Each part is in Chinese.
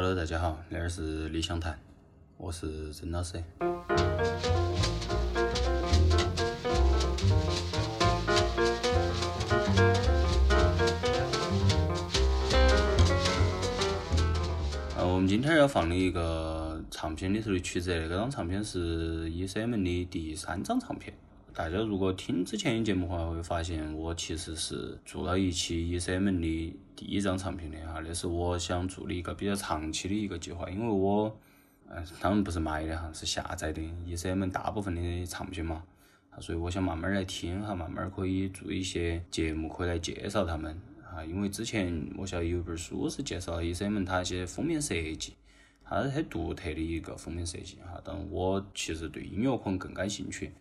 Hello，大家好，这儿是理想谈，我是曾老师。呃，我们今天要放的一个唱片里头的曲子，那张唱片是 ECM 的第三张唱片。大家如果听之前的节目的话，会发现我其实是做了一期 ECM 的第一张唱片的哈，那是我想做的一个比较长期的一个计划，因为我，呃，当然不是买的哈，是下载的 ECM 大部分的唱片嘛，所以我想慢慢来听哈，慢慢可以做一些节目，可以来介绍他们啊，因为之前我晓得有一本书是介绍 ECM 它一些封面设计，它是很独特的一个封面设计哈，但我其实对音乐可能更感兴趣。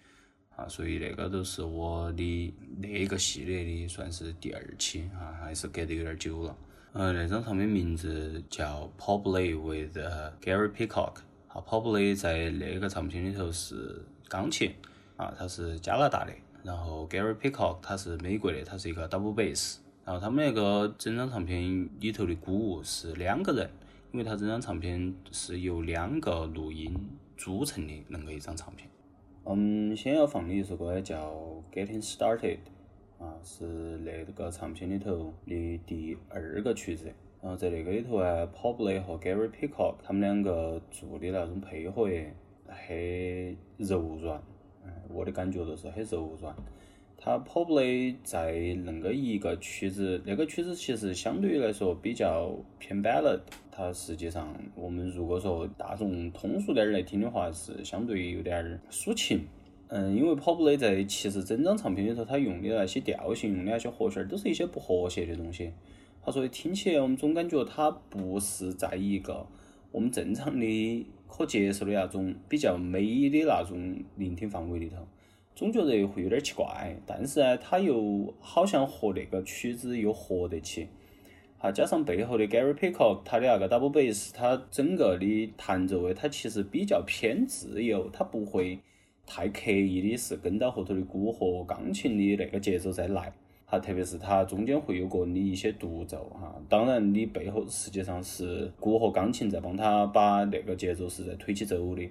啊，所以那个都是我的那个系列的，算是第二期啊，还是隔得有点久了。呃，那张唱片名字叫《Popley with Gary Peacock》。啊，Popley 在那个唱片里头是钢琴，啊，他是加拿大的。然后 Gary Peacock 他是美国的，他是一个 double bass。然后他们那个整张唱片里头的鼓是两个人，因为他整张唱片是由两个录音组成的那个一张唱片。我们，先要放的一首歌叫《Getting Started》，啊，是那个唱片里头的第二个曲子。然后在那个里头啊，Popley 和 Gary Peacock 他们两个做的那种配合很柔软，哎，我的感觉都是很柔软。它 poply 在那个一个曲子，那个曲子其实相对于来说比较偏 ballad。它实际上，我们如果说大众通俗点儿来听的话，是相对有点儿抒情。嗯，因为 poply 在其实整张唱片里头，它用的那些调性、用的那些和弦，都是一些不和谐的东西。他所以听起来，我们总感觉它不是在一个我们正常的可接受的那种比较美的那种聆听范围里头，总觉得会有点奇怪。但是呢，他又好像和那个曲子又合得起。哈，加上背后的 Gary Peacock，他的那个 double bass，他整个的弹奏位，他其实比较偏自由，他不会太刻意的是跟到后头的鼓和钢琴的那个节奏在来。哈，特别是他中间会有个人的一些独奏，哈，当然你背后实际上是鼓和钢琴在帮他把那个节奏是在推起走的。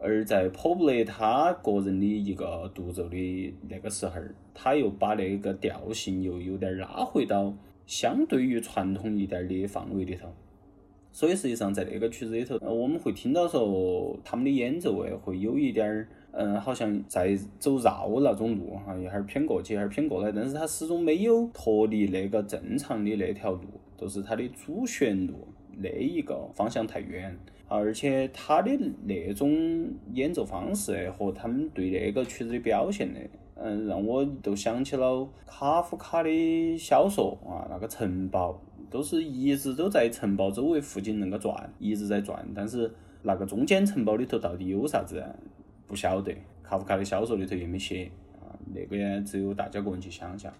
而在 Popley 他个人的一个独奏的那个时候，他又把那个调性又有点拉回到。相对于传统一点的范围里头，所以实际上在那个曲子里头，我们会听到说他们的演奏哎会有一点儿，嗯，好像在走绕那种路哈，一会儿偏过去，一会儿偏过来，但是他始终没有脱离那个正常的那条路，就是他的主旋律那一个方向太远，而且他的那种演奏方式和他们对那个曲子的表现呢。嗯，让我都想起了卡夫卡的小说啊，那个城堡都是一直都在城堡周围附近那个转，一直在转，但是那个中间城堡里头到底有啥子，不晓得。卡夫卡的小说里头也没写啊，那个只有大家个人去想象。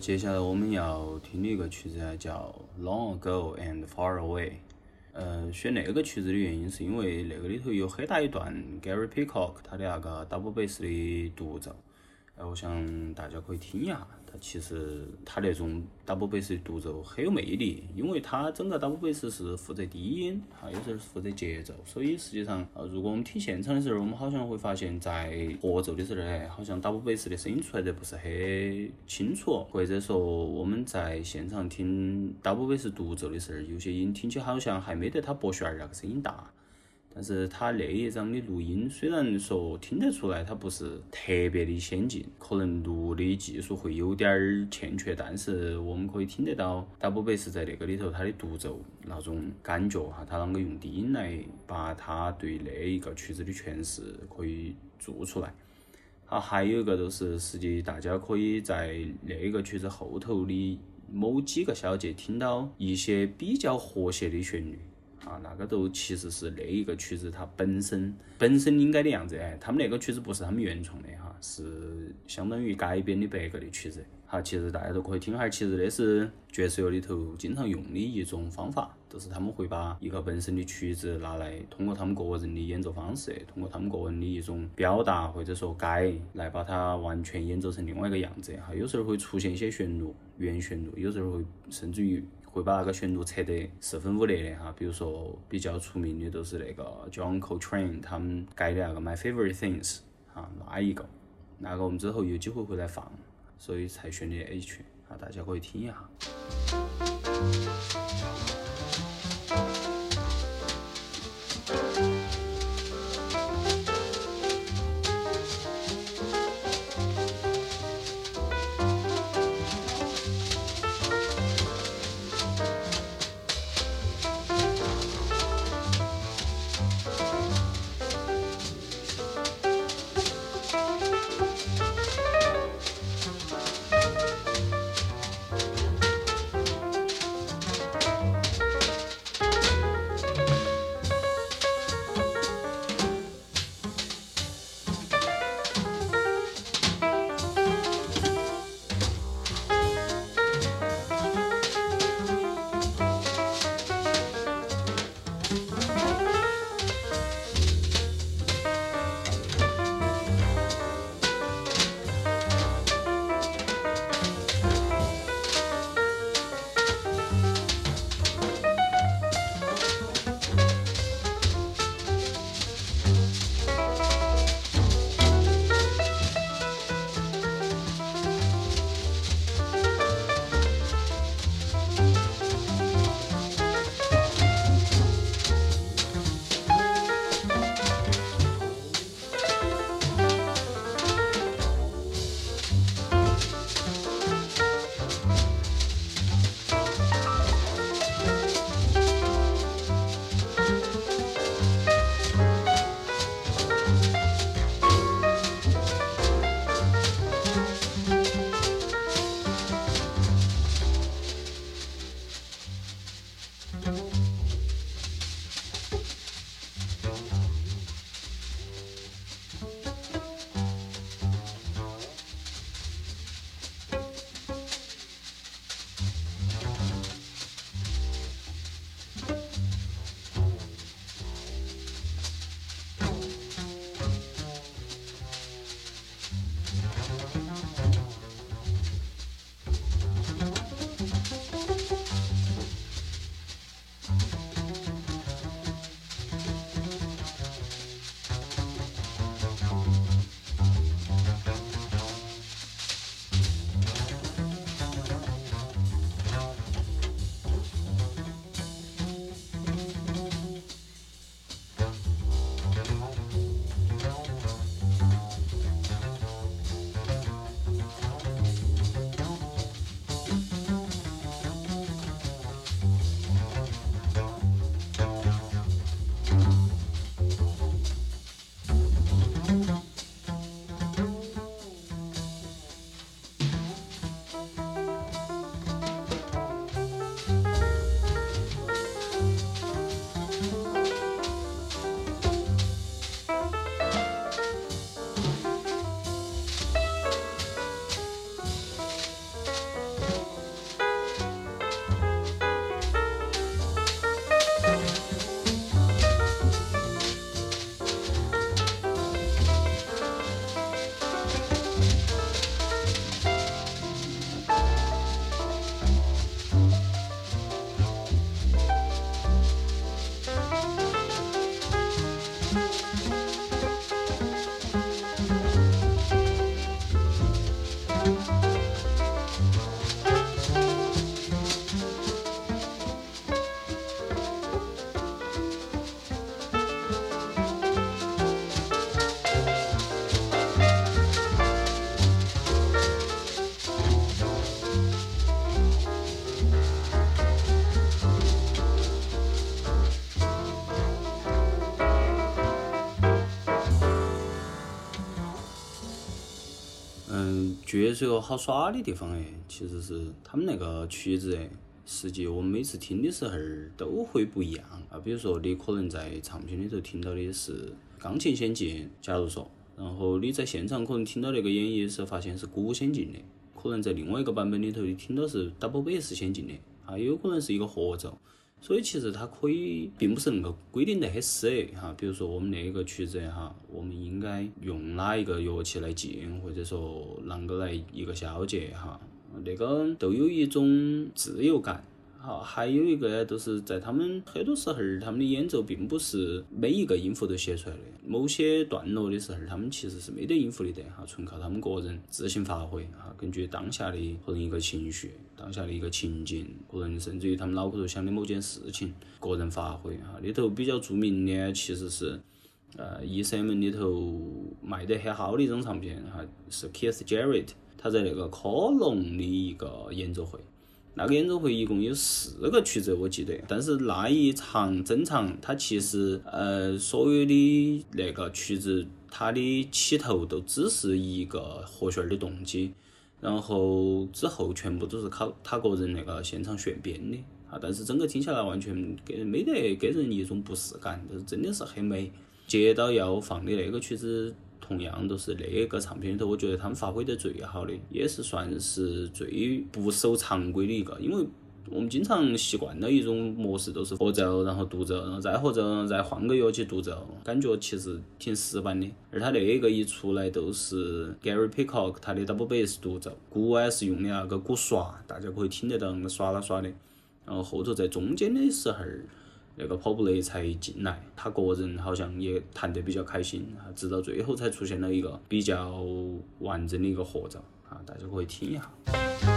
接下来我们要听的一个曲子啊，叫《Long Ago and Far Away》。呃，选那个曲子的原因是因为那个里头有很大一段 Gary Peacock 他的那个 double bass 的独奏，呃，我想大家可以听一下。它其实它那种 double bass 的独奏很有魅力，因为它整个 double bass 是负责低音，哈，有时候是负责节奏，所以实际上，呃，如果我们听现场的时候，我们好像会发现，在合奏的时候呢，好像 double bass 的声音出来的不是很清楚，或者说我们在现场听 double bass 独奏的时候，有些音听起好像还没得他拨弦儿那个声音大。但是他那一张的录音虽然说听得出来，它不是特别的先进，可能录的技术会有点儿欠缺，但是我们可以听得到 Double Bass 在那个里头它的独奏那种感觉哈，他啷个用低音来把他对那一个曲子的诠释可以做出来。好，还有一个就是，实际大家可以在那个曲子后头的某几个小节听到一些比较和谐的旋律。啊，那个都其实是那一个曲子它本身本身应该的样子哎，他们那个曲子不是他们原创的哈，是相当于改编的别个的曲子。好，其实大家都可以听哈，其实那是爵士乐里头经常用的一种方法，就是他们会把一个本身的曲子拿来，通过他们个人的演奏方式，通过他们个人的一种表达或者说改，来把它完全演奏成另外一个样子哈。有时候会出现一些旋律原旋律，有时候会甚至于。会把那个旋律拆得四分五裂的哈，比如说比较出名的都是那个 John Coltrane 他们改的那个 My Favorite Things 啊，那一个，那个我们之后有机会会来放，所以才选的 H，啊，大家可以听一下。确实有好耍的地方哎，其实是他们那个曲子哎，实际我们每次听的时候都会不一样啊。比如说你可能在唱片里头听到的是钢琴先进，假如说，然后你在现场可能听到那个演绎的时候，发现是鼓先进的，可能在另外一个版本里头你听到是 double bass 先进的，啊，有可能是一个合奏。所以其实它可以，并不是那个规定得很死哈。比如说我们那个曲子哈，我们应该用哪一个乐器来进，或者说啷个来一个小节哈，那个都有一种自由感。好，还有一个呢，就是在他们很多时候，他们的演奏并不是每一个音符都写出来的。某些段落的时候，他们其实是没得音符的的哈，纯靠他们个人自行发挥哈，根据当下的可能一个情绪、当下的一个情景，可能甚至于他们脑壳头想的某件事情，个人发挥哈。里头比较著名的其实是，呃，E.C.M 里头卖得很好的一张唱片哈，是 Keith Jarrett 他在那个科隆的一个演奏会。那个演奏会一共有四个曲子，我记得，但是那一场整场，它其实呃所有的那个曲子，它的起头都只是一个和弦的动机，然后之后全部都是靠他个人那个现场炫编的啊，但是整个听下来完全给没得给人一种不适感，就是真的是很美。接到要放的那个曲子。同样都是那个唱片里头，我觉得他们发挥得最好的，也是算是最不守常规的一个。因为我们经常习惯了一种模式，都是合奏，然后独奏，然后再合奏，再换个乐器独奏，感觉其实挺死板的。而他那个一出来都是 Gary Peacock 他的 double bass 独奏，鼓还是用的那个鼓刷，大家可以听得到那个刷啦刷的。然后后头在中间的时候。那个跑步雷才进来，他个人好像也谈得比较开心啊，直到最后才出现了一个比较完整的一个合照啊，大家可以听一下。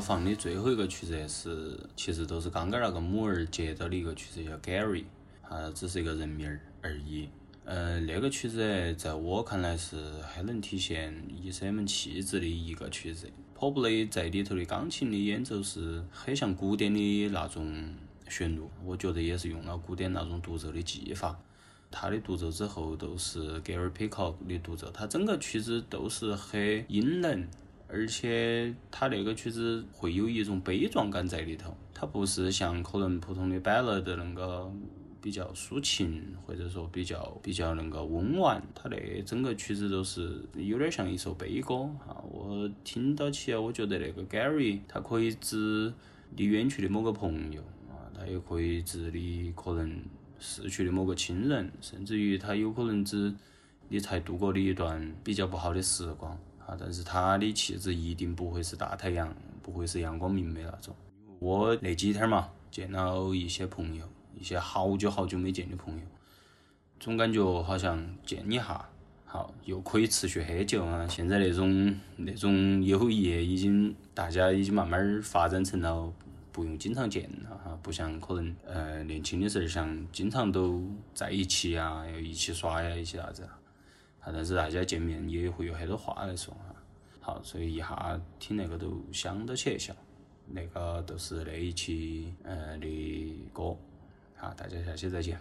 放的最后一个曲子是，其实都是刚刚那个母儿接到的一个曲子，叫 Gary，啊，只是一个人名儿而已。呃，那个曲子在我看来是很能体现 ECM 气质的一个曲子。Probably 在里头的钢琴的演奏是很像古典的那种旋律，我觉得也是用了古典那种独奏的技法。他的独奏之后都是 Gary Peacock 的独奏，他整个曲子都是很阴冷，而且他那个曲子会有一种悲壮感在里头，它不是像可能普通的 ballad 那个比较抒情，或者说比较比较那个温婉，它那整个曲子都是有点像一首悲歌啊。我听到起，我觉得那个 Gary 他可以指你远去的某个朋友啊，他也可以指你可能。逝去的某个亲人，甚至于他有可能指你才度过的一段比较不好的时光啊。但是他的气质一定不会是大太阳，不会是阳光明媚那种。我那几天嘛，见了一些朋友，一些好久好久没见的朋友，总感觉好像见一下，好又可以持续很久啊。现在那种那种友谊已经，大家已经慢慢发展成了。不用经常见了哈，不像可能呃年轻的时候像经常都在一起啊，要一起耍呀，一起啥子。但是大家见面也会有很多话来说哈。好，所以一下听那个都想到起一下，那个都是那一期呃的歌。好，大家下期再见。